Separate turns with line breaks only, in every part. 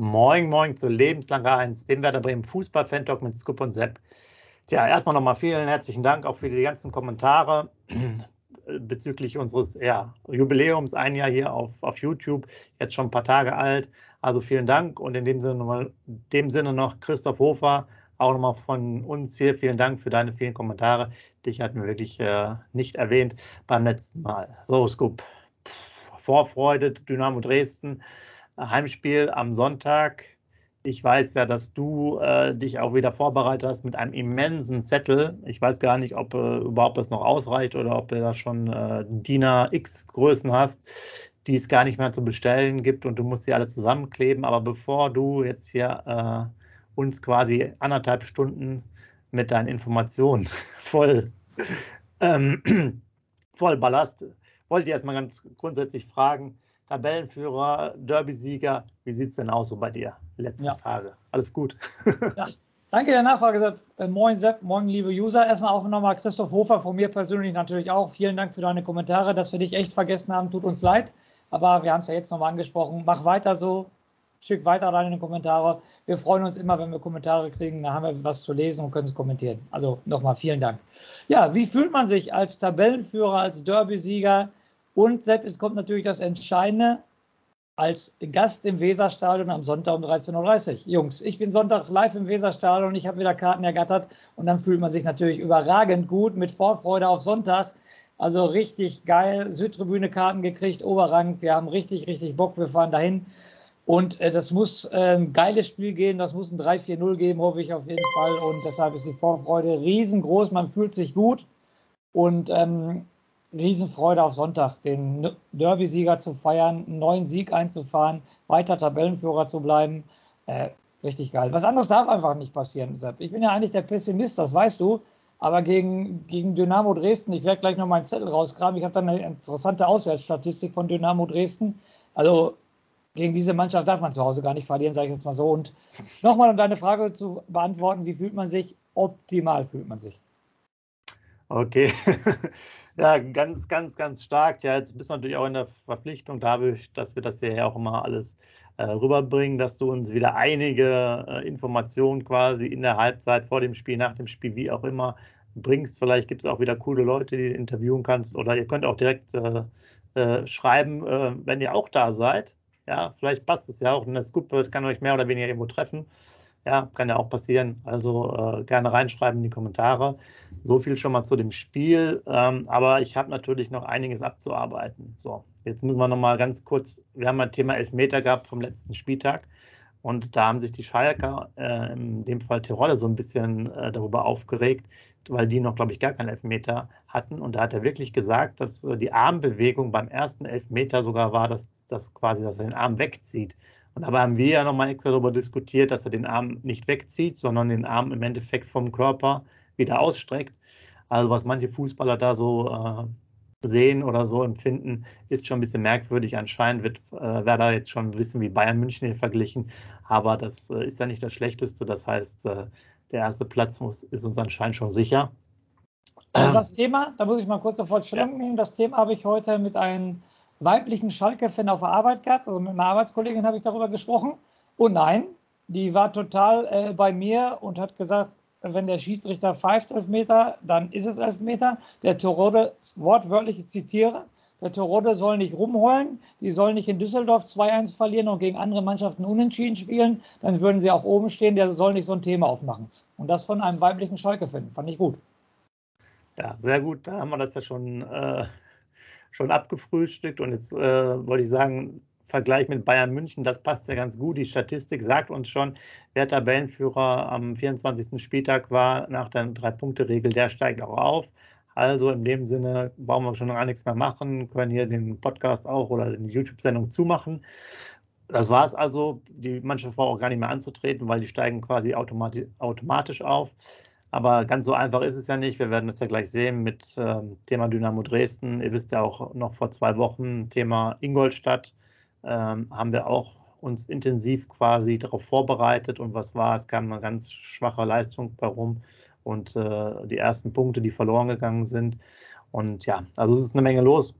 Moin, moin zu Lebenslange 1, dem Werder Bremen Fußball-Fan-Talk mit Scoop und Sepp. Tja, erstmal nochmal vielen herzlichen Dank auch für die ganzen Kommentare bezüglich unseres ja, Jubiläums, ein Jahr hier auf, auf YouTube, jetzt schon ein paar Tage alt. Also vielen Dank und in dem Sinne, nochmal, dem Sinne noch Christoph Hofer, auch nochmal von uns hier vielen Dank für deine vielen Kommentare. Dich hatten wir wirklich äh, nicht erwähnt beim letzten Mal. So, Scoop, Vorfreude, Dynamo Dresden. Heimspiel am Sonntag. Ich weiß ja, dass du äh, dich auch wieder vorbereitet hast mit einem immensen Zettel. Ich weiß gar nicht, ob äh, überhaupt das noch ausreicht oder ob du da schon äh, DIN X-Größen hast, die es gar nicht mehr zu bestellen gibt und du musst sie alle zusammenkleben. Aber bevor du jetzt hier äh, uns quasi anderthalb Stunden mit deinen Informationen voll, ähm, voll ballast, wollte ich erstmal ganz grundsätzlich fragen, Tabellenführer, Derby-Sieger. Wie sieht es denn aus so bei dir letzten ja. Tage? Alles gut.
ja. Danke der Nachfrage, Sepp. Äh, moin Sepp, moin liebe User. Erstmal auch nochmal Christoph Hofer von mir persönlich natürlich auch. Vielen Dank für deine Kommentare, dass wir dich echt vergessen haben. Tut uns leid, aber wir haben es ja jetzt nochmal angesprochen. Mach weiter so, schick weiter deine Kommentare. Wir freuen uns immer, wenn wir Kommentare kriegen. Da haben wir was zu lesen und können es kommentieren. Also nochmal vielen Dank. Ja, wie fühlt man sich als Tabellenführer, als Derby-Sieger? Und Sepp, es kommt natürlich das Entscheidende als Gast im Weserstadion am Sonntag um 13.30 Uhr. Jungs, ich bin Sonntag live im Weserstadion, ich habe wieder Karten ergattert und dann fühlt man sich natürlich überragend gut mit Vorfreude auf Sonntag. Also richtig geil, Südtribüne Karten gekriegt, Oberrang. Wir haben richtig, richtig Bock, wir fahren dahin. Und äh, das muss äh, ein geiles Spiel geben, das muss ein 3-4-0 geben, hoffe ich auf jeden Fall. Und deshalb ist die Vorfreude riesengroß, man fühlt sich gut. Und ähm, Riesenfreude auf Sonntag, den Derby-Sieger zu feiern, einen neuen Sieg einzufahren, weiter Tabellenführer zu bleiben. Äh, richtig geil. Was anderes darf einfach nicht passieren, Sepp. Ich bin ja eigentlich der Pessimist, das weißt du. Aber gegen, gegen Dynamo Dresden, ich werde gleich noch meinen Zettel rausgraben. Ich habe da eine interessante Auswärtsstatistik von Dynamo Dresden. Also gegen diese Mannschaft darf man zu Hause gar nicht verlieren, sage ich jetzt mal so. Und nochmal, um deine Frage zu beantworten, wie fühlt man sich? Optimal fühlt man sich.
Okay. Ja, ganz, ganz, ganz stark. Ja, jetzt bist du natürlich auch in der Verpflichtung dadurch, dass wir das hier auch immer alles äh, rüberbringen, dass du uns wieder einige äh, Informationen quasi in der Halbzeit, vor dem Spiel, nach dem Spiel, wie auch immer, bringst. Vielleicht gibt es auch wieder coole Leute, die du interviewen kannst. Oder ihr könnt auch direkt äh, äh schreiben, äh, wenn ihr auch da seid. Ja, vielleicht passt es ja auch. Und das gut kann euch mehr oder weniger irgendwo treffen. Ja, kann ja auch passieren. Also äh, gerne reinschreiben in die Kommentare. So viel schon mal zu dem Spiel. Ähm, aber ich habe natürlich noch einiges abzuarbeiten. So, jetzt müssen wir noch mal ganz kurz. Wir haben ein Thema Elfmeter gehabt vom letzten Spieltag. Und da haben sich die Schalker, äh, in dem Fall Tiroler, so ein bisschen äh, darüber aufgeregt, weil die noch, glaube ich, gar keinen Elfmeter hatten. Und da hat er wirklich gesagt, dass äh, die Armbewegung beim ersten Elfmeter sogar war, dass, dass quasi, dass er den Arm wegzieht. Und dabei haben wir ja nochmal extra darüber diskutiert, dass er den Arm nicht wegzieht, sondern den Arm im Endeffekt vom Körper wieder ausstreckt. Also was manche Fußballer da so äh, sehen oder so empfinden, ist schon ein bisschen merkwürdig. Anscheinend wird äh, Werder jetzt schon ein bisschen wie Bayern München hier verglichen, aber das äh, ist ja nicht das Schlechteste. Das heißt, äh, der erste Platz muss, ist uns anscheinend schon sicher.
Also das Thema, da muss ich mal kurz sofort Stellung nehmen, das Thema habe ich heute mit einem weiblichen Schalke-Fan auf der Arbeit gehabt. Also mit einer Arbeitskollegin habe ich darüber gesprochen. Und nein, die war total äh, bei mir und hat gesagt, wenn der Schiedsrichter pfeift Elfmeter, dann ist es Elfmeter. Der Torode, wortwörtlich zitiere, der Terodde soll nicht rumheulen, die sollen nicht in Düsseldorf 2-1 verlieren und gegen andere Mannschaften unentschieden spielen, dann würden sie auch oben stehen, der soll nicht so ein Thema aufmachen. Und das von einem weiblichen Schalke finden, fand ich gut.
Ja, sehr gut, da haben wir das ja schon, äh, schon abgefrühstückt und jetzt äh, wollte ich sagen, Vergleich mit Bayern München, das passt ja ganz gut. Die Statistik sagt uns schon, wer Tabellenführer am 24. Spieltag war nach der Drei-Punkte-Regel, der steigt auch auf. Also in dem Sinne brauchen wir schon gar nichts mehr machen, können hier den Podcast auch oder die YouTube-Sendung zumachen. Das war es also. Die Mannschaft war auch gar nicht mehr anzutreten, weil die steigen quasi automati automatisch auf. Aber ganz so einfach ist es ja nicht. Wir werden das ja gleich sehen mit ähm, Thema Dynamo Dresden. Ihr wisst ja auch noch vor zwei Wochen Thema Ingolstadt ähm, haben wir auch uns intensiv quasi darauf vorbereitet und was war, es kam eine ganz schwache Leistung bei rum und äh, die ersten Punkte, die verloren gegangen sind. Und ja, also es ist eine Menge los.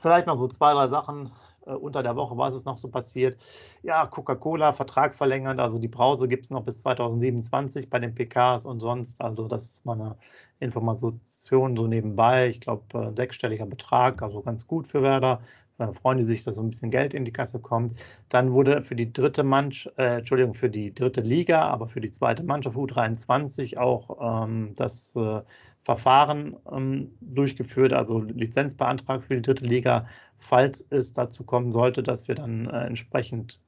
Vielleicht noch so zwei, drei Sachen äh, unter der Woche, was ist noch so passiert? Ja, Coca-Cola, Vertrag verlängert, also die Brause gibt es noch bis 2027 bei den PKs und sonst. Also das ist mal eine Information so nebenbei. Ich glaube, äh, sechsstelliger Betrag, also ganz gut für Werder freuen die sich, dass so ein bisschen Geld in die Kasse kommt. Dann wurde für die dritte Mannschaft, äh, Entschuldigung, für die dritte Liga, aber für die zweite Mannschaft U23 auch ähm, das äh, Verfahren ähm, durchgeführt, also Lizenzbeantrag für die dritte Liga, falls es dazu kommen sollte, dass wir dann äh, entsprechend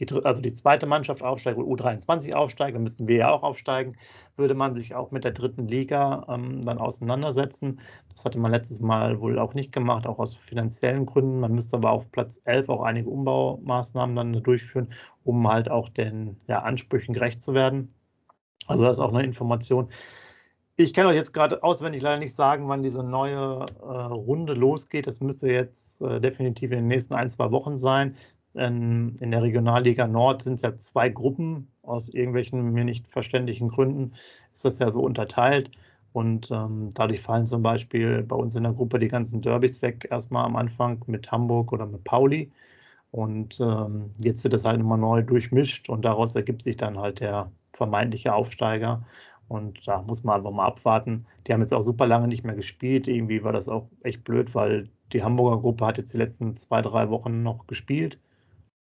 die, also die zweite Mannschaft aufsteigt oder U23 aufsteigt, dann müssten wir ja auch aufsteigen, würde man sich auch mit der dritten Liga ähm, dann auseinandersetzen. Das hatte man letztes Mal wohl auch nicht gemacht, auch aus finanziellen Gründen. Man müsste aber auf Platz 11 auch einige Umbaumaßnahmen dann durchführen, um halt auch den ja, Ansprüchen gerecht zu werden. Also das ist auch eine Information. Ich kann euch jetzt gerade auswendig leider nicht sagen, wann diese neue äh, Runde losgeht. Das müsste jetzt äh, definitiv in den nächsten ein, zwei Wochen sein. In, in der Regionalliga Nord sind es ja zwei Gruppen. Aus irgendwelchen mir nicht verständlichen Gründen ist das ja so unterteilt. Und ähm, dadurch fallen zum Beispiel bei uns in der Gruppe die ganzen Derbys weg, erstmal am Anfang mit Hamburg oder mit Pauli. Und ähm, jetzt wird das halt immer neu durchmischt und daraus ergibt sich dann halt der vermeintliche Aufsteiger. Und da muss man einfach mal abwarten. Die haben jetzt auch super lange nicht mehr gespielt. Irgendwie war das auch echt blöd, weil die Hamburger Gruppe hat jetzt die letzten zwei, drei Wochen noch gespielt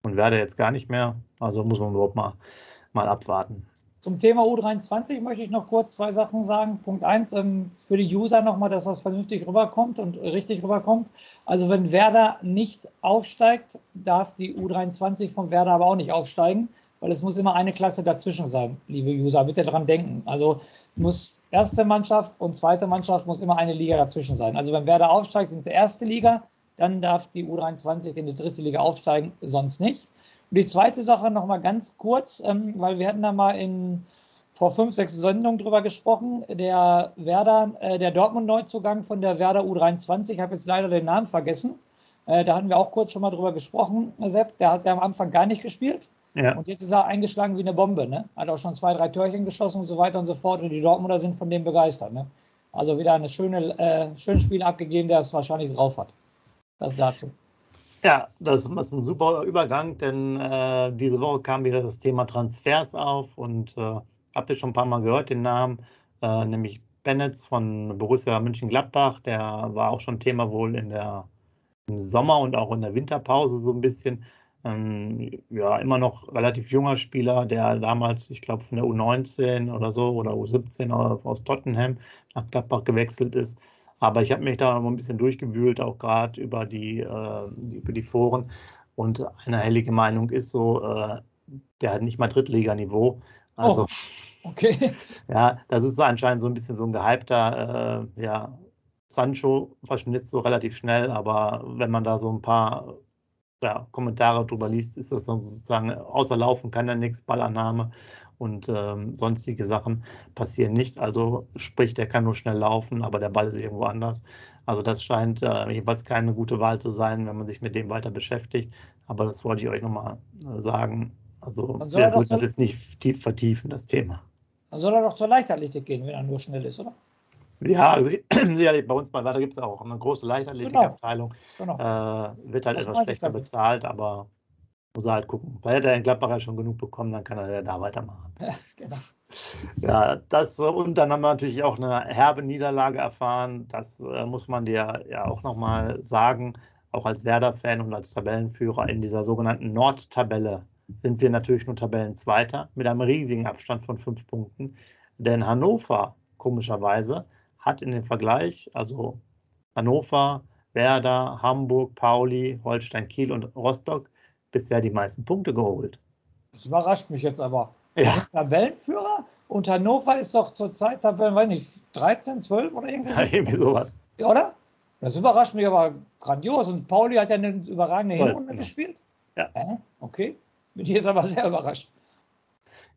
und werde jetzt gar nicht mehr. Also muss man überhaupt mal, mal abwarten.
Zum Thema U23 möchte ich noch kurz zwei Sachen sagen. Punkt eins, ähm, für die User nochmal, dass das vernünftig rüberkommt und richtig rüberkommt. Also wenn Werder nicht aufsteigt, darf die U23 von Werder aber auch nicht aufsteigen, weil es muss immer eine Klasse dazwischen sein, liebe User. Bitte dran denken. Also muss erste Mannschaft und zweite Mannschaft muss immer eine Liga dazwischen sein. Also wenn Werder aufsteigt, sind sie erste Liga dann darf die U23 in die dritte Liga aufsteigen, sonst nicht. Und die zweite Sache noch mal ganz kurz, ähm, weil wir hatten da mal in vor fünf, sechs Sendungen drüber gesprochen. Der Werder, äh, der Dortmund-Neuzugang von der Werder U23, ich habe jetzt leider den Namen vergessen. Äh, da hatten wir auch kurz schon mal drüber gesprochen, Sepp. Der hat ja am Anfang gar nicht gespielt. Ja. Und jetzt ist er eingeschlagen wie eine Bombe. Ne? Hat auch schon zwei, drei Törchen geschossen und so weiter und so fort. Und die Dortmunder sind von dem begeistert. Ne? Also wieder eine schöne, äh, schönes Spiel abgegeben, der es wahrscheinlich drauf hat. Das dazu.
Ja, das ist ein super Übergang, denn äh, diese Woche kam wieder das Thema Transfers auf und äh, habt ihr schon ein paar Mal gehört, den Namen, äh, nämlich Bennett von Borussia München-Gladbach, der war auch schon Thema wohl in der, im Sommer und auch in der Winterpause so ein bisschen. Ähm, ja, immer noch relativ junger Spieler, der damals, ich glaube, von der U19 oder so oder U17 aus Tottenham nach Gladbach gewechselt ist. Aber ich habe mich da noch ein bisschen durchgewühlt, auch gerade über die, äh, über die Foren. Und eine hellige Meinung ist so, äh, der hat nicht mal Drittliganiveau. Also, oh, okay. ja, das ist anscheinend so ein bisschen so ein gehypter, äh, ja, Sancho verschnitt so relativ schnell, aber wenn man da so ein paar ja, Kommentare drüber liest, ist das dann sozusagen außer Laufen kann er nichts, Ballannahme und ähm, sonstige Sachen passieren nicht. Also sprich, der kann nur schnell laufen, aber der Ball ist irgendwo anders. Also das scheint äh, jedenfalls keine gute Wahl zu sein, wenn man sich mit dem weiter beschäftigt. Aber das wollte ich euch nochmal äh, sagen. Also wir würden das jetzt nicht tief vertiefen, das Thema.
Dann soll er doch zur Leichtathletik gehen, wenn er nur schnell ist, oder?
Ja, also, sicherlich bei uns bei Weiter gibt es auch eine große Leichtathletikabteilung. Genau. genau. Äh, wird halt das etwas schlechter bezahlt, aber muss er halt gucken. Weil er in Gladbach ja schon genug bekommen, dann kann er ja da weitermachen. Ja, genau. ja, das und dann haben wir natürlich auch eine herbe Niederlage erfahren. Das äh, muss man dir ja auch nochmal sagen. Auch als Werder-Fan und als Tabellenführer in dieser sogenannten Nordtabelle sind wir natürlich nur Tabellenzweiter mit einem riesigen Abstand von fünf Punkten. Denn Hannover, komischerweise, hat in dem Vergleich, also Hannover, Werder, Hamburg, Pauli, Holstein, Kiel und Rostock, bisher die meisten Punkte geholt.
Das überrascht mich jetzt aber. Ja. Tabellenführer und Hannover ist doch zurzeit Tabellen, weiß nicht, 13, 12 oder irgendwas?
Ja, irgendwie sowas.
Oder? Das überrascht mich aber grandios. Und Pauli hat ja eine überragende Hinrunde genau. gespielt.
Ja.
Okay. Bin ich jetzt aber sehr überrascht.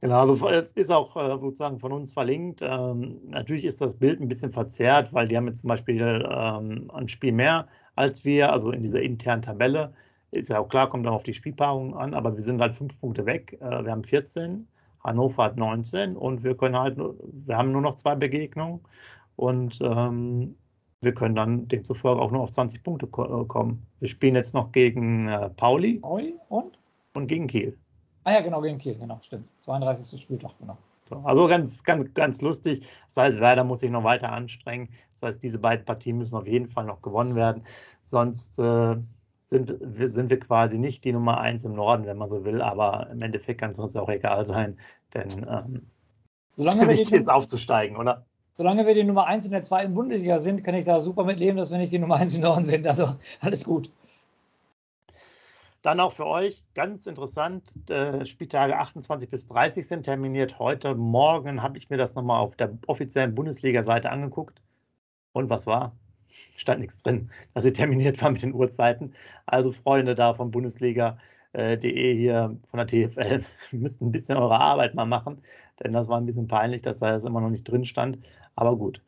Genau, also es ist auch äh, sozusagen von uns verlinkt. Ähm, natürlich ist das Bild ein bisschen verzerrt, weil die haben jetzt zum Beispiel ähm, ein Spiel mehr als wir, also in dieser internen Tabelle. Ist ja auch klar, kommt dann auf die Spielpaarung an, aber wir sind halt fünf Punkte weg. Äh, wir haben 14. Hannover hat 19 und wir können halt, wir haben nur noch zwei Begegnungen und ähm, wir können dann demzufolge auch nur auf 20 Punkte ko äh, kommen. Wir spielen jetzt noch gegen äh, Pauli.
Pauli und?
Und gegen Kiel.
Ah ja, genau, gegen Kiel, genau, stimmt. 32. Spieltag, genau.
So, also ganz, ganz, ganz lustig. Das heißt, Werder muss sich noch weiter anstrengen. Das heißt, diese beiden Partien müssen auf jeden Fall noch gewonnen werden. Sonst äh, sind, sind wir quasi nicht die Nummer eins im Norden, wenn man so will, aber im Endeffekt kann es uns auch egal sein, denn ähm,
solange wir
wichtig ist aufzusteigen, oder?
Solange wir die Nummer eins in der zweiten Bundesliga sind, kann ich da super mit leben, dass wir nicht die Nummer eins im Norden sind. Also alles gut.
Dann auch für euch ganz interessant, äh, Spieltage 28 bis 30 sind terminiert. Heute Morgen habe ich mir das nochmal auf der offiziellen Bundesliga-Seite angeguckt. Und was war? stand nichts drin, dass sie terminiert war mit den Uhrzeiten. Also Freunde da von Bundesliga.de äh, hier von der TFL müssten ein bisschen eure Arbeit mal machen, denn das war ein bisschen peinlich, dass da jetzt immer noch nicht drin stand. Aber gut.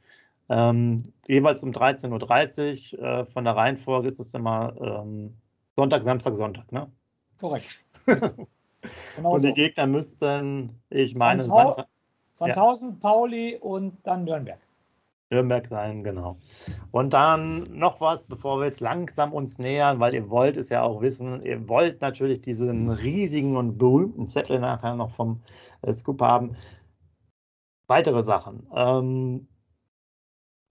Ähm, jeweils um 13.30 Uhr äh, von der Reihenfolge ist es immer ähm, Sonntag, Samstag, Sonntag, ne?
Korrekt.
genau und die so. Gegner müssten, ich meine,
Sandhausen, Sandhausen ja. Pauli und dann Nürnberg.
Nürnberg sein, genau. Und dann noch was, bevor wir jetzt langsam uns nähern, weil ihr wollt es ja auch wissen, ihr wollt natürlich diesen riesigen und berühmten Zettel nachher noch vom äh, Scoop haben. Weitere Sachen. Ähm,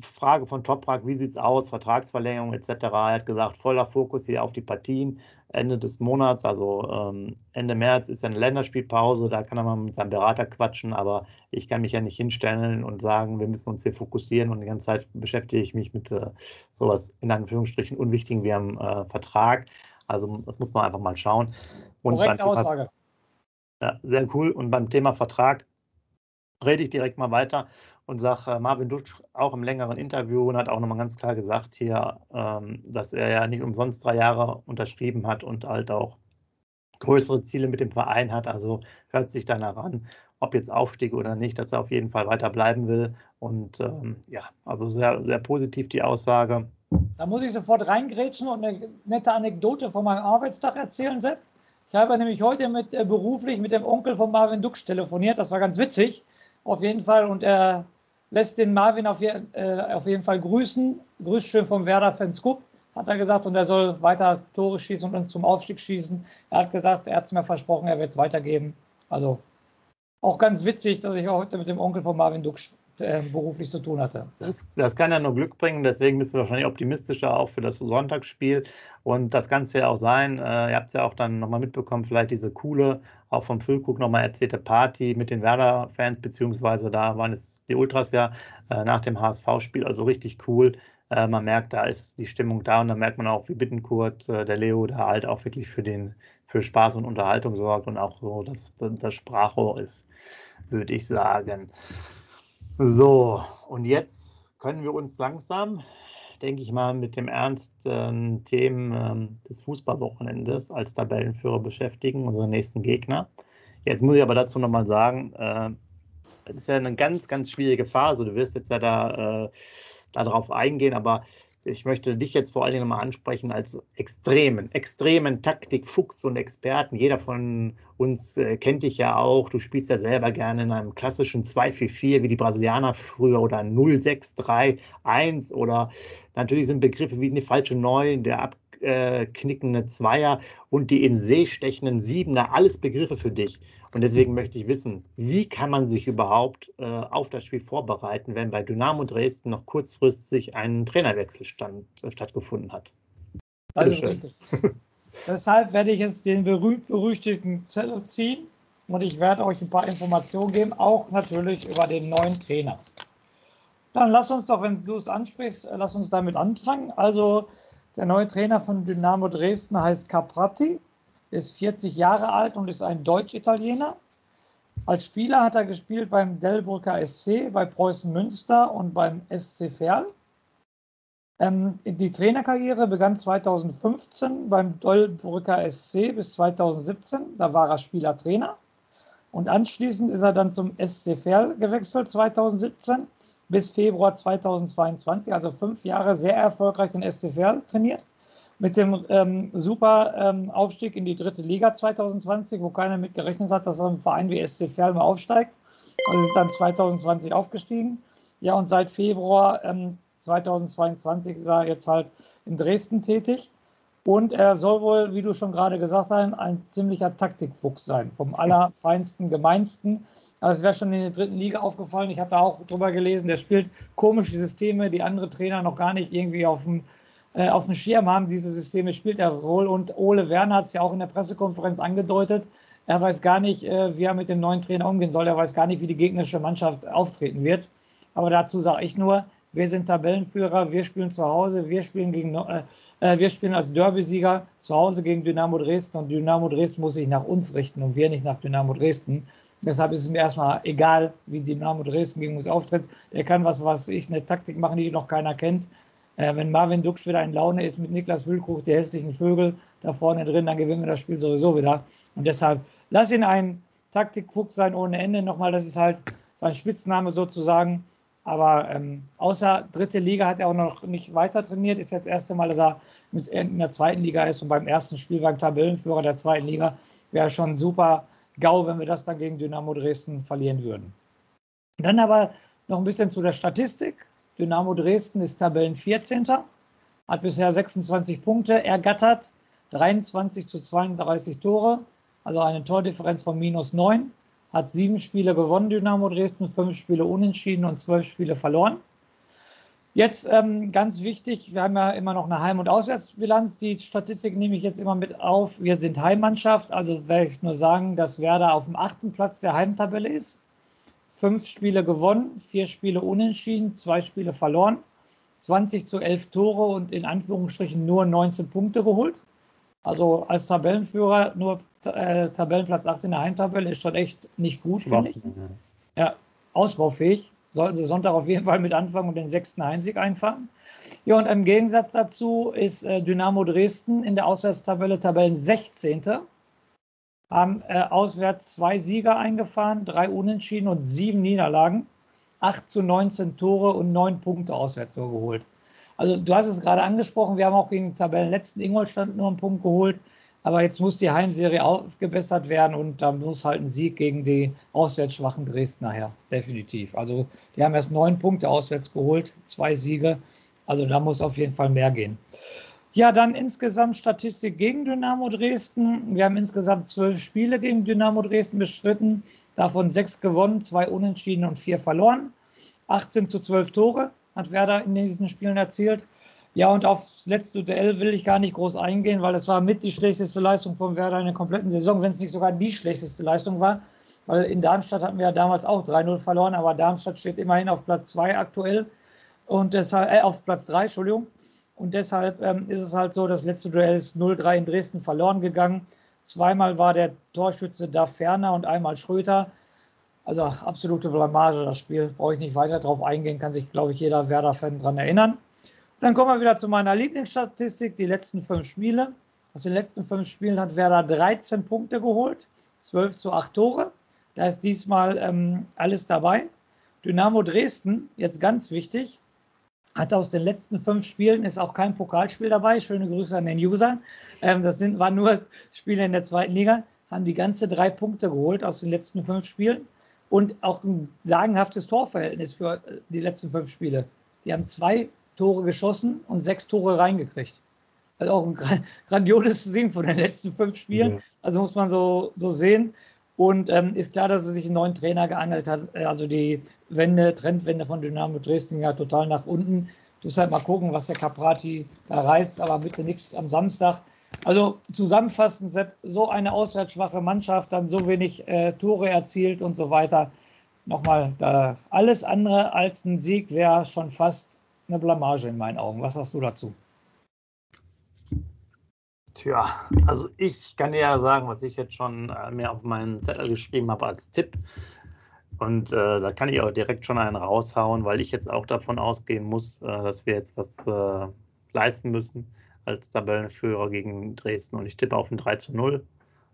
Frage von Toprak, wie sieht es aus, Vertragsverlängerung etc. Er hat gesagt, voller Fokus hier auf die Partien. Ende des Monats, also ähm, Ende März ist eine Länderspielpause, da kann er mal mit seinem Berater quatschen, aber ich kann mich ja nicht hinstellen und sagen, wir müssen uns hier fokussieren und die ganze Zeit beschäftige ich mich mit äh, sowas in Anführungsstrichen Unwichtigen wie am äh, Vertrag. Also das muss man einfach mal schauen.
Und Korrekte Aussage.
Ja, sehr cool. Und beim Thema Vertrag rede ich direkt mal weiter und sage, äh, Marvin Dutsch auch im längeren Interview und hat auch nochmal ganz klar gesagt hier, ähm, dass er ja nicht umsonst drei Jahre unterschrieben hat und halt auch größere Ziele mit dem Verein hat. Also hört sich danach an, ob jetzt Aufstieg oder nicht, dass er auf jeden Fall weiter bleiben will. Und ähm, ja, also sehr, sehr positiv die Aussage.
Da muss ich sofort reingrätschen und eine nette Anekdote von meinem Arbeitstag erzählen, Sepp. Ich habe nämlich heute mit, äh, beruflich mit dem Onkel von Marvin Dux telefoniert. Das war ganz witzig, auf jeden Fall. Und er lässt den Marvin auf, äh, auf jeden Fall grüßen. Grüß schön vom Werder Fans Cup, hat er gesagt. Und er soll weiter Tore schießen und zum Aufstieg schießen. Er hat gesagt, er hat es mir versprochen, er wird es weitergeben. Also auch ganz witzig, dass ich heute mit dem Onkel von Marvin Duck äh, beruflich zu tun hatte.
Das, das, kann ja nur Glück bringen, deswegen bist du wahrscheinlich optimistischer auch für das Sonntagsspiel. Und das kann es ja auch sein, äh, ihr habt es ja auch dann nochmal mitbekommen, vielleicht diese coole, auch vom Füllkrug nochmal erzählte Party mit den Werder-Fans, beziehungsweise da waren es die Ultras ja äh, nach dem HSV-Spiel, also richtig cool. Äh, man merkt, da ist die Stimmung da und da merkt man auch, wie Bittenkurt, äh, der Leo, da halt auch wirklich für, den, für Spaß und Unterhaltung sorgt und auch so das, das Sprachrohr ist, würde ich sagen. So, und jetzt können wir uns langsam, denke ich mal, mit dem ernsten Themen ähm, des Fußballwochenendes als Tabellenführer beschäftigen, unsere nächsten Gegner. Jetzt muss ich aber dazu nochmal sagen, äh, es ist ja eine ganz, ganz schwierige Phase. Du wirst jetzt ja da äh, darauf eingehen, aber ich möchte dich jetzt vor allen Dingen mal ansprechen als extremen, extremen Taktikfuchs und Experten. Jeder von uns äh, kennt dich ja auch. Du spielst ja selber gerne in einem klassischen 2-4-4 wie die Brasilianer früher oder 0-6-3-1 oder natürlich sind Begriffe wie eine falsche 9, der abknickende Zweier und die in See stechenden Siebener alles Begriffe für dich. Und deswegen möchte ich wissen, wie kann man sich überhaupt äh, auf das Spiel vorbereiten, wenn bei Dynamo Dresden noch kurzfristig ein Trainerwechsel stand, äh, stattgefunden hat?
Ist richtig. Deshalb werde ich jetzt den berühmt-berüchtigten Zettel ziehen und ich werde euch ein paar Informationen geben, auch natürlich über den neuen Trainer. Dann lass uns doch, wenn du es ansprichst, lass uns damit anfangen. Also der neue Trainer von Dynamo Dresden heißt Caprati ist 40 Jahre alt und ist ein Deutsch-Italiener. Als Spieler hat er gespielt beim Delbrücker SC, bei Preußen Münster und beim SC Verl. Ähm, die Trainerkarriere begann 2015 beim Delbrücker SC bis 2017. Da war er Spieler-Trainer. Und anschließend ist er dann zum SC Verl gewechselt 2017 bis Februar 2022. Also fünf Jahre sehr erfolgreich den SC Verl trainiert mit dem ähm, super ähm, Aufstieg in die dritte Liga 2020, wo keiner mit gerechnet hat, dass ein Verein wie SC Verl mal aufsteigt. Also sind dann 2020 aufgestiegen. Ja, und seit Februar ähm, 2022 ist er jetzt halt in Dresden tätig. Und er soll wohl, wie du schon gerade gesagt hast, ein ziemlicher Taktikfuchs sein, vom allerfeinsten, gemeinsten. Also es wäre schon in der dritten Liga aufgefallen. Ich habe da auch drüber gelesen, der spielt komische Systeme, die andere Trainer noch gar nicht irgendwie auf dem auf dem Schirm haben. Diese Systeme spielt er wohl. Und Ole Werner hat es ja auch in der Pressekonferenz angedeutet. Er weiß gar nicht, äh, wie er mit dem neuen Trainer umgehen soll. Er weiß gar nicht, wie die gegnerische Mannschaft auftreten wird. Aber dazu sage ich nur, wir sind Tabellenführer, wir spielen zu Hause, wir spielen, gegen, äh, äh, wir spielen als Derby-Sieger zu Hause gegen Dynamo Dresden und Dynamo Dresden muss sich nach uns richten und wir nicht nach Dynamo Dresden. Deshalb ist es mir erstmal egal, wie Dynamo Dresden gegen uns auftritt. Der kann was, was ich, eine Taktik machen, die noch keiner kennt. Äh, wenn Marvin Duksch wieder in Laune ist mit Niklas Wühlkrug, die hässlichen Vögel da vorne drin, dann gewinnen wir das Spiel sowieso wieder. Und deshalb lass ihn ein Taktikfuchs sein ohne Ende. Nochmal, das ist halt sein Spitzname sozusagen. Aber ähm, außer dritte Liga hat er auch noch nicht weiter trainiert. Ist jetzt das erste Mal, dass er in der zweiten Liga ist und beim ersten Spiel beim Tabellenführer der zweiten Liga wäre schon super GAU, wenn wir das dann gegen Dynamo Dresden verlieren würden. Dann aber noch ein bisschen zu der Statistik. Dynamo Dresden ist Tabellen 14. Hat bisher 26 Punkte ergattert, 23 zu 32 Tore, also eine Tordifferenz von minus 9. Hat sieben Spiele gewonnen, Dynamo Dresden, fünf Spiele unentschieden und zwölf Spiele verloren. Jetzt ähm, ganz wichtig, wir haben ja immer noch eine Heim- und Auswärtsbilanz. Die Statistik nehme ich jetzt immer mit auf. Wir sind Heimmannschaft, also werde ich nur sagen, dass Werder auf dem achten Platz der Heimtabelle ist fünf Spiele gewonnen, vier Spiele unentschieden, zwei Spiele verloren, 20 zu 11 Tore und in Anführungsstrichen nur 19 Punkte geholt. Also als Tabellenführer nur äh, Tabellenplatz 8 in der Heimtabelle ist schon echt nicht gut, finde ich. Ja, ausbaufähig. Sollten sie Sonntag auf jeden Fall mit anfangen und den sechsten Heimsieg einfahren. Ja, und im Gegensatz dazu ist äh, Dynamo Dresden in der Auswärtstabelle Tabellen 16 haben äh, auswärts zwei Sieger eingefahren, drei Unentschieden und sieben Niederlagen. 8 zu 19 Tore und 9 Punkte auswärts nur geholt. Also du hast es gerade angesprochen, wir haben auch gegen den Tabellenletzten Ingolstadt nur einen Punkt geholt. Aber jetzt muss die Heimserie aufgebessert werden und da muss halt ein Sieg gegen die auswärts schwachen Dresden nachher. Definitiv. Also die haben erst neun Punkte auswärts geholt, zwei Siege. Also da muss auf jeden Fall mehr gehen. Ja, dann insgesamt Statistik gegen Dynamo Dresden. Wir haben insgesamt zwölf Spiele gegen Dynamo Dresden bestritten, davon sechs gewonnen, zwei unentschieden und vier verloren. 18 zu 12 Tore hat Werder in diesen Spielen erzielt. Ja, und aufs letzte Duell will ich gar nicht groß eingehen, weil es war mit die schlechteste Leistung von Werder in der kompletten Saison, wenn es nicht sogar die schlechteste Leistung war. Weil in Darmstadt hatten wir ja damals auch 3-0 verloren, aber Darmstadt steht immerhin auf Platz 2 aktuell und deshalb, äh, auf Platz 3, Entschuldigung. Und deshalb ähm, ist es halt so, das letzte Duell ist 0-3 in Dresden verloren gegangen. Zweimal war der Torschütze da Ferner und einmal Schröter. Also absolute Blamage, das Spiel. Brauche ich nicht weiter drauf eingehen, kann sich, glaube ich, jeder Werder-Fan daran erinnern. dann kommen wir wieder zu meiner Lieblingsstatistik, die letzten fünf Spiele. Aus den letzten fünf Spielen hat Werder 13 Punkte geholt, 12 zu 8 Tore. Da ist diesmal ähm, alles dabei. Dynamo Dresden, jetzt ganz wichtig, hat aus den letzten fünf Spielen ist auch kein Pokalspiel dabei. Schöne Grüße an den User. Ähm, das sind, waren nur Spiele in der zweiten Liga. Haben die ganze drei Punkte geholt aus den letzten fünf Spielen und auch ein sagenhaftes Torverhältnis für äh, die letzten fünf Spiele. Die haben zwei Tore geschossen und sechs Tore reingekriegt. Also auch ein grandioses Ding von den letzten fünf Spielen. Ja. Also muss man so, so sehen. Und ähm, ist klar, dass er sich einen neuen Trainer geangelt hat. Äh, also die Wende, Trendwende von Dynamo Dresden ja total nach unten. Deshalb mal gucken, was der Caprati da reißt, aber bitte nichts am Samstag. Also zusammenfassend, so eine auswärtsschwache Mannschaft, dann so wenig äh, Tore erzielt und so weiter. Nochmal, äh, alles andere als ein Sieg wäre schon fast eine Blamage in meinen Augen. Was sagst du dazu?
Tja, also ich kann dir ja sagen, was ich jetzt schon äh, mir auf meinen Zettel geschrieben habe als Tipp. Und äh, da kann ich auch direkt schon einen raushauen, weil ich jetzt auch davon ausgehen muss, äh, dass wir jetzt was äh, leisten müssen als Tabellenführer gegen Dresden. Und ich tippe auf ein 3 zu 0.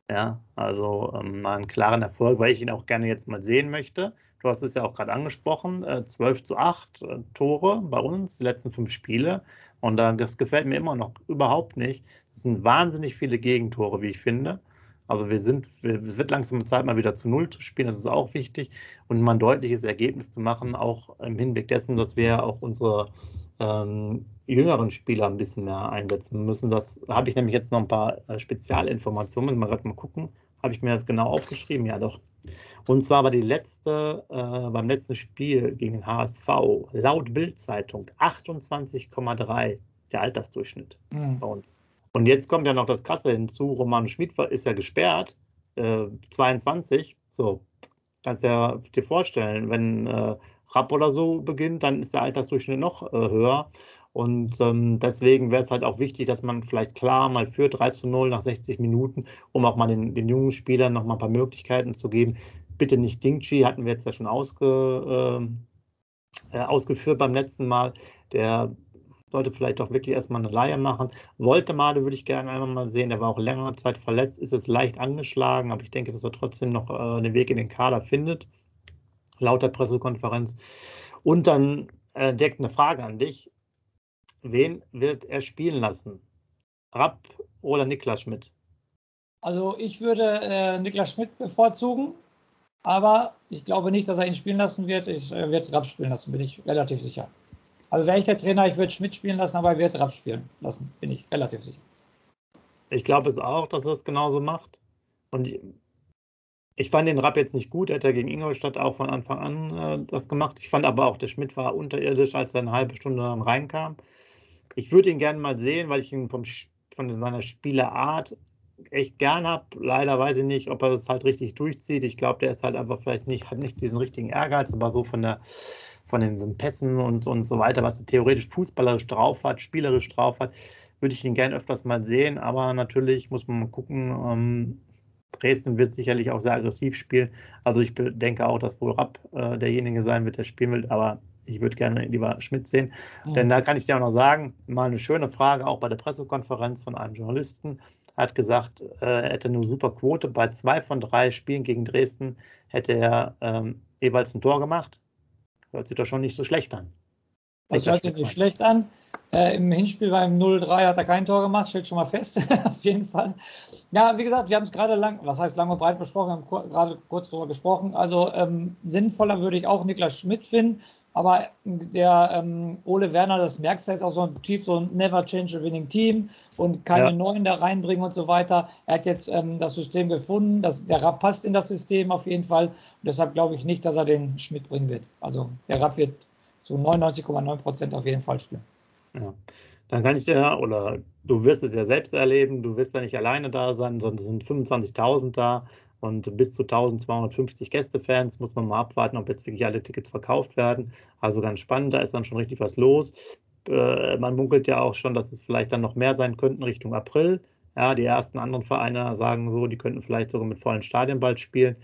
Ja, also ähm, mal einen klaren Erfolg, weil ich ihn auch gerne jetzt mal sehen möchte. Du hast es ja auch gerade angesprochen, äh, 12 zu 8 äh, Tore bei uns, die letzten fünf Spiele. Und äh, das gefällt mir immer noch überhaupt nicht. Das sind wahnsinnig viele Gegentore, wie ich finde. Also wir sind, es wird langsam Zeit, mal wieder zu Null zu spielen, das ist auch wichtig. Und mal ein deutliches Ergebnis zu machen, auch im Hinblick dessen, dass wir auch unsere ähm, jüngeren Spieler ein bisschen mehr einsetzen müssen. Das habe ich nämlich jetzt noch ein paar äh, Spezialinformationen, mal gerade mal gucken. Habe ich mir das genau aufgeschrieben? Ja, doch. Und zwar war die letzte, äh, beim letzten Spiel gegen den HSV, laut Bildzeitung 28,3 der Altersdurchschnitt mhm. bei uns. Und jetzt kommt ja noch das Krasse hinzu: Roman Schmid ist ja gesperrt, äh, 22. So, kannst du ja dir vorstellen, wenn äh, Rapp oder so beginnt, dann ist der Altersdurchschnitt noch äh, höher. Und ähm, deswegen wäre es halt auch wichtig, dass man vielleicht klar mal führt 3 zu 0 nach 60 Minuten, um auch mal den, den jungen Spielern noch mal ein paar Möglichkeiten zu geben. Bitte nicht Dingchi, hatten wir jetzt ja schon ausge, äh, äh ausgeführt beim letzten Mal. Der sollte vielleicht auch wirklich erstmal eine Leihe machen. Woltemade würde ich gerne einmal mal sehen. Der war auch längere Zeit verletzt, ist jetzt leicht angeschlagen, aber ich denke, dass er trotzdem noch äh, den Weg in den Kader findet laut der Pressekonferenz. Und dann äh, direkt eine Frage an dich. Wen wird er spielen lassen? Rapp oder Niklas Schmidt?
Also ich würde äh, Niklas Schmidt bevorzugen, aber ich glaube nicht, dass er ihn spielen lassen wird. Ich äh, werde Rapp spielen lassen, bin ich relativ sicher. Also wäre ich der Trainer, ich würde Schmidt spielen lassen, aber er wird Rapp spielen lassen, bin ich relativ sicher.
Ich glaube es auch, dass er es genauso macht. Und ich, ich fand den Rapp jetzt nicht gut. Er hat ja gegen Ingolstadt auch von Anfang an äh, das gemacht. Ich fand aber auch, der Schmidt war unterirdisch, als er eine halbe Stunde dann reinkam. Ich würde ihn gerne mal sehen, weil ich ihn vom, von seiner Spielerart echt gern habe. Leider weiß ich nicht, ob er das halt richtig durchzieht. Ich glaube, der ist halt einfach vielleicht nicht, hat nicht diesen richtigen Ehrgeiz, aber so von der von den Pässen und, und so weiter, was er theoretisch fußballerisch drauf hat, spielerisch drauf hat, würde ich ihn gerne öfters mal sehen. Aber natürlich muss man mal gucken, ähm, Dresden wird sicherlich auch sehr aggressiv spielen. Also ich denke auch, dass wohl Rapp äh, derjenige sein wird, der spielen will, aber ich würde gerne lieber Schmidt sehen. Mhm. Denn da kann ich dir auch noch sagen, mal eine schöne Frage, auch bei der Pressekonferenz von einem Journalisten, hat gesagt, äh, er hätte eine super Quote. Bei zwei von drei Spielen gegen Dresden hätte er ähm, jeweils ein Tor gemacht. Hört sich doch schon nicht so schlecht an.
Das hört sich nicht schlecht an. Äh, Im Hinspiel beim 0-3 hat er kein Tor gemacht, steht schon mal fest, auf jeden Fall. Ja, wie gesagt, wir haben es gerade lang, was heißt lang und breit besprochen, wir haben gerade kurz darüber gesprochen. Also ähm, sinnvoller würde ich auch Niklas Schmidt finden, aber der ähm, Ole Werner, das merkst du, ist auch so ein Typ, so ein Never Change a Winning Team und keine ja. Neuen da reinbringen und so weiter. Er hat jetzt ähm, das System gefunden, das, der Rapp passt in das System auf jeden Fall. Und deshalb glaube ich nicht, dass er den Schmidt bringen wird. Also der Rapp wird zu 99,9 Prozent auf jeden Fall spielen.
Ja. Dann kann ich dir, oder du wirst es ja selbst erleben, du wirst ja nicht alleine da sein, sondern es sind 25.000 da und bis zu 1250 Gästefans muss man mal abwarten, ob jetzt wirklich alle Tickets verkauft werden. Also ganz spannend, da ist dann schon richtig was los. Äh, man munkelt ja auch schon, dass es vielleicht dann noch mehr sein könnten Richtung April. Ja, die ersten anderen Vereine sagen so, die könnten vielleicht sogar mit vollen Stadien bald spielen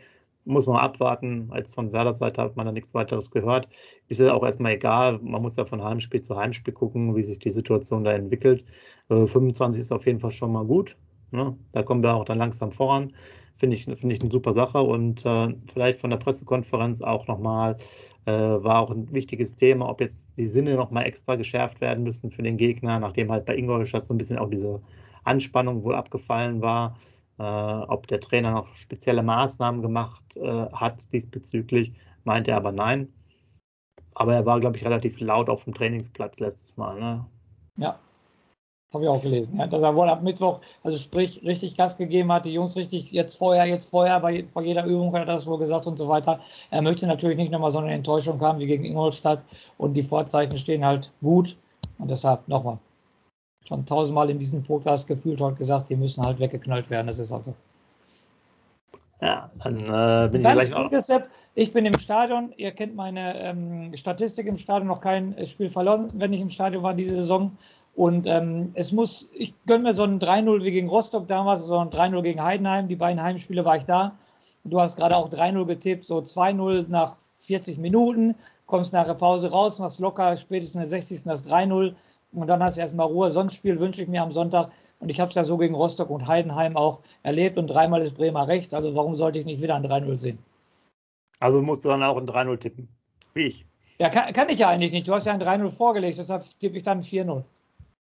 muss man abwarten. Als von Werder Seite hat man da nichts weiteres gehört. Ist ja auch erstmal egal. Man muss ja von Heimspiel zu Heimspiel gucken, wie sich die Situation da entwickelt. Äh, 25 ist auf jeden Fall schon mal gut. Ne? Da kommen wir auch dann langsam voran. Finde ich, find ich eine super Sache. Und äh, vielleicht von der Pressekonferenz auch nochmal, äh, war auch ein wichtiges Thema, ob jetzt die Sinne nochmal extra geschärft werden müssen für den Gegner, nachdem halt bei Ingolstadt so ein bisschen auch diese Anspannung wohl abgefallen war äh, ob der Trainer noch spezielle Maßnahmen gemacht äh, hat diesbezüglich, meinte er aber nein. Aber er war, glaube ich, relativ laut auf dem Trainingsplatz letztes Mal. Ne?
Ja. Habe ich auch gelesen, ja, dass er wohl ab Mittwoch, also sprich, richtig Gas gegeben hat, die Jungs richtig jetzt vorher, jetzt vorher, bei, vor jeder Übung hat er das wohl gesagt und so weiter. Er möchte natürlich nicht nochmal so eine Enttäuschung haben wie gegen Ingolstadt und die Vorzeichen stehen halt gut und deshalb nochmal. Schon tausendmal in diesem Podcast gefühlt heute gesagt, die müssen halt weggeknallt werden, das ist also.
Ja, dann äh, bin Ganz ich gleich
auch. Sepp, ich bin im Stadion. Ihr kennt meine ähm, Statistik im Stadion, noch kein Spiel verloren, wenn ich im Stadion war diese Saison. Und ähm, es muss, ich gönne mir so ein 3-0 wie gegen Rostock damals, so ein 3-0 gegen Heidenheim. Die beiden Heimspiele war ich da. Du hast gerade auch 3-0 getippt, so 2-0 nach 40 Minuten, kommst nach der Pause raus, machst locker, spätestens in der 60. das 3-0 und dann hast du erstmal Ruhe. Sonst Spiel wünsche ich mir am Sonntag und ich habe es ja so gegen Rostock und Heidenheim auch erlebt und dreimal ist Bremer recht. Also warum sollte ich nicht wieder ein 3-0 sehen?
Also musst du dann auch ein 3-0 tippen, wie ich.
Ja, kann, kann, ich ja eigentlich nicht. Du hast ja ein 3-0 vorgelegt, deshalb tippe ich dann 4-0.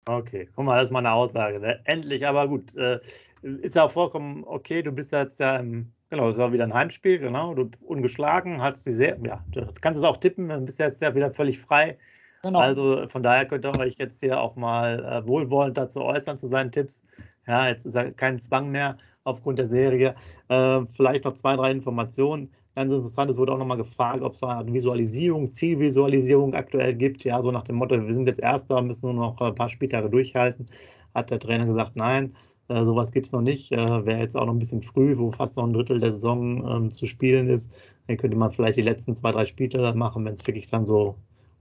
Okay, guck mal, das ist mal eine Aussage. Ne? Endlich, aber gut. Äh, ist ja auch vollkommen okay. Du bist jetzt ja im, genau, es war wieder ein Heimspiel, genau. Du ungeschlagen, hast die sehr, ja, du kannst es auch tippen, du bist jetzt ja wieder völlig frei. Genau. Also von daher könnt ihr euch jetzt hier auch mal äh, wohlwollend dazu äußern zu seinen Tipps. Ja, jetzt ist ja kein Zwang mehr aufgrund der Serie. Äh, vielleicht noch zwei, drei Informationen. Ganz interessant, es wurde auch nochmal gefragt, ob es so eine Visualisierung, Zielvisualisierung aktuell gibt. Ja, so nach dem Motto, wir sind jetzt Erster, müssen nur noch ein paar Spieltage durchhalten. Hat der Trainer gesagt, nein, äh, sowas gibt es noch nicht. Äh, Wäre jetzt auch noch ein bisschen früh, wo fast noch ein Drittel der Saison ähm, zu spielen ist. Dann könnte man vielleicht die letzten zwei, drei Spiele machen, wenn es wirklich dann so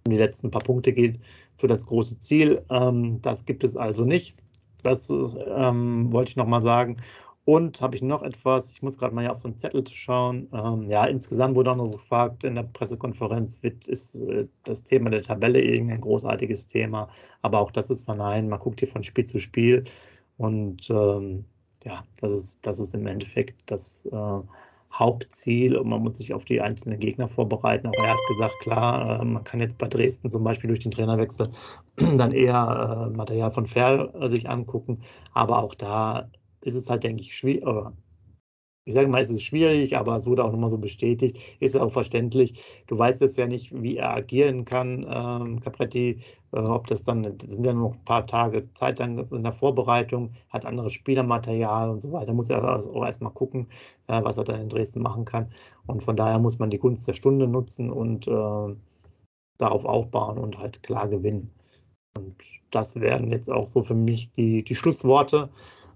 um die letzten paar Punkte geht für das große Ziel. Ähm, das gibt es also nicht. Das ähm, wollte ich nochmal sagen. Und habe ich noch etwas, ich muss gerade mal hier auf so einen Zettel schauen. Ähm, ja, insgesamt wurde auch noch gefragt, in der Pressekonferenz wird, ist äh, das Thema der Tabelle irgendein großartiges Thema. Aber auch das ist verneint. Man guckt hier von Spiel zu Spiel. Und ähm, ja, das ist, das ist im Endeffekt das äh, Hauptziel und man muss sich auf die einzelnen Gegner vorbereiten. Aber er hat gesagt, klar, äh, man kann jetzt bei Dresden zum Beispiel durch den Trainerwechsel dann eher äh, Material von Fair sich angucken. Aber auch da ist es halt, denke ich, schwierig. Ich sage mal, es ist schwierig, aber es wurde auch nochmal so bestätigt. Ist auch verständlich. Du weißt jetzt ja nicht, wie er agieren kann, ähm, Capretti. Äh, ob das dann, das sind ja noch ein paar Tage Zeit dann in der Vorbereitung, hat anderes Spielermaterial und so weiter. Muss er auch erstmal gucken, äh, was er dann in Dresden machen kann. Und von daher muss man die Gunst der Stunde nutzen und äh, darauf aufbauen und halt klar gewinnen. Und das wären jetzt auch so für mich die, die Schlussworte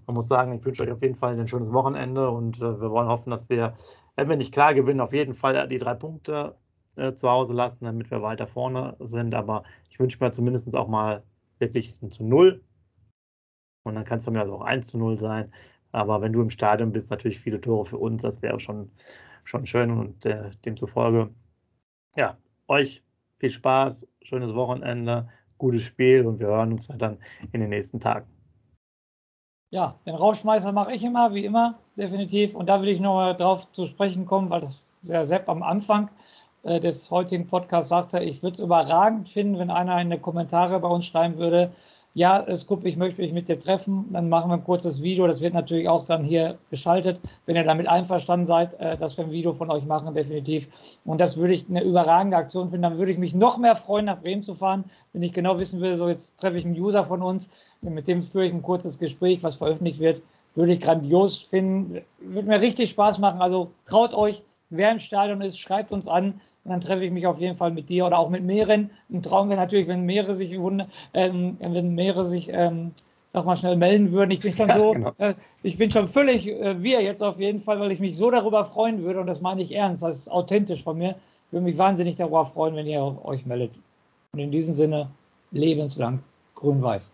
man muss sagen, ich wünsche euch auf jeden Fall ein schönes Wochenende und äh, wir wollen hoffen, dass wir, wenn wir nicht klar gewinnen, auf jeden Fall die drei Punkte äh, zu Hause lassen, damit wir weiter vorne sind. Aber ich wünsche mir zumindest auch mal wirklich ein zu Null. Und dann kann es von mir also auch 1 zu 0 sein. Aber wenn du im Stadion bist, natürlich viele Tore für uns, das wäre schon, schon schön. Und äh, demzufolge, ja, euch viel Spaß, schönes Wochenende, gutes Spiel und wir hören uns dann in den nächsten Tagen.
Ja, den Rauschmeißer mache ich immer, wie immer, definitiv. Und da will ich nochmal drauf zu sprechen kommen, weil das sehr Sepp am Anfang äh, des heutigen Podcasts sagte, ich würde es überragend finden, wenn einer in die Kommentare bei uns schreiben würde, ja, Scoop, ich möchte mich mit dir treffen, dann machen wir ein kurzes Video. Das wird natürlich auch dann hier geschaltet, wenn ihr damit einverstanden seid, äh, dass wir ein Video von euch machen, definitiv. Und das würde ich eine überragende Aktion finden. Dann würde ich mich noch mehr freuen, nach Bremen zu fahren, wenn ich genau wissen will, so jetzt treffe ich einen User von uns, mit dem führe ich ein kurzes Gespräch, was veröffentlicht wird. Würde ich grandios finden. Würde mir richtig Spaß machen. Also traut euch, wer im Stadion ist, schreibt uns an und dann treffe ich mich auf jeden Fall mit dir oder auch mit mehreren. Ein Traum wäre natürlich, wenn mehrere sich, ähm, wenn mehrere sich ähm, sag mal schnell melden würden. Ich bin schon so, genau. äh, ich bin schon völlig äh, wir jetzt auf jeden Fall, weil ich mich so darüber freuen würde und das meine ich ernst, das ist authentisch von mir. Ich würde mich wahnsinnig darüber freuen, wenn ihr euch meldet. Und in diesem Sinne, lebenslang grün-weiß.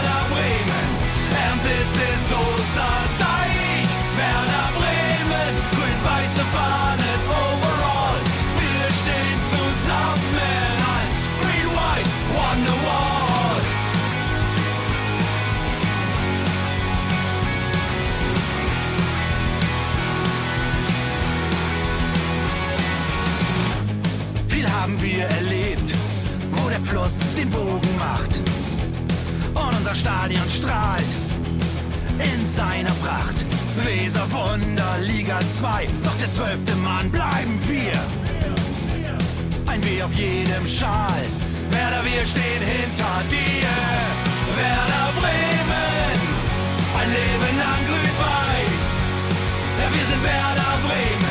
Liga 2, doch der zwölfte Mann bleiben wir. Ein W auf jedem Schal, Werder, wir stehen hinter dir. Werder Bremen, ein Leben lang grün-weiß. Ja, wir sind Werder Bremen,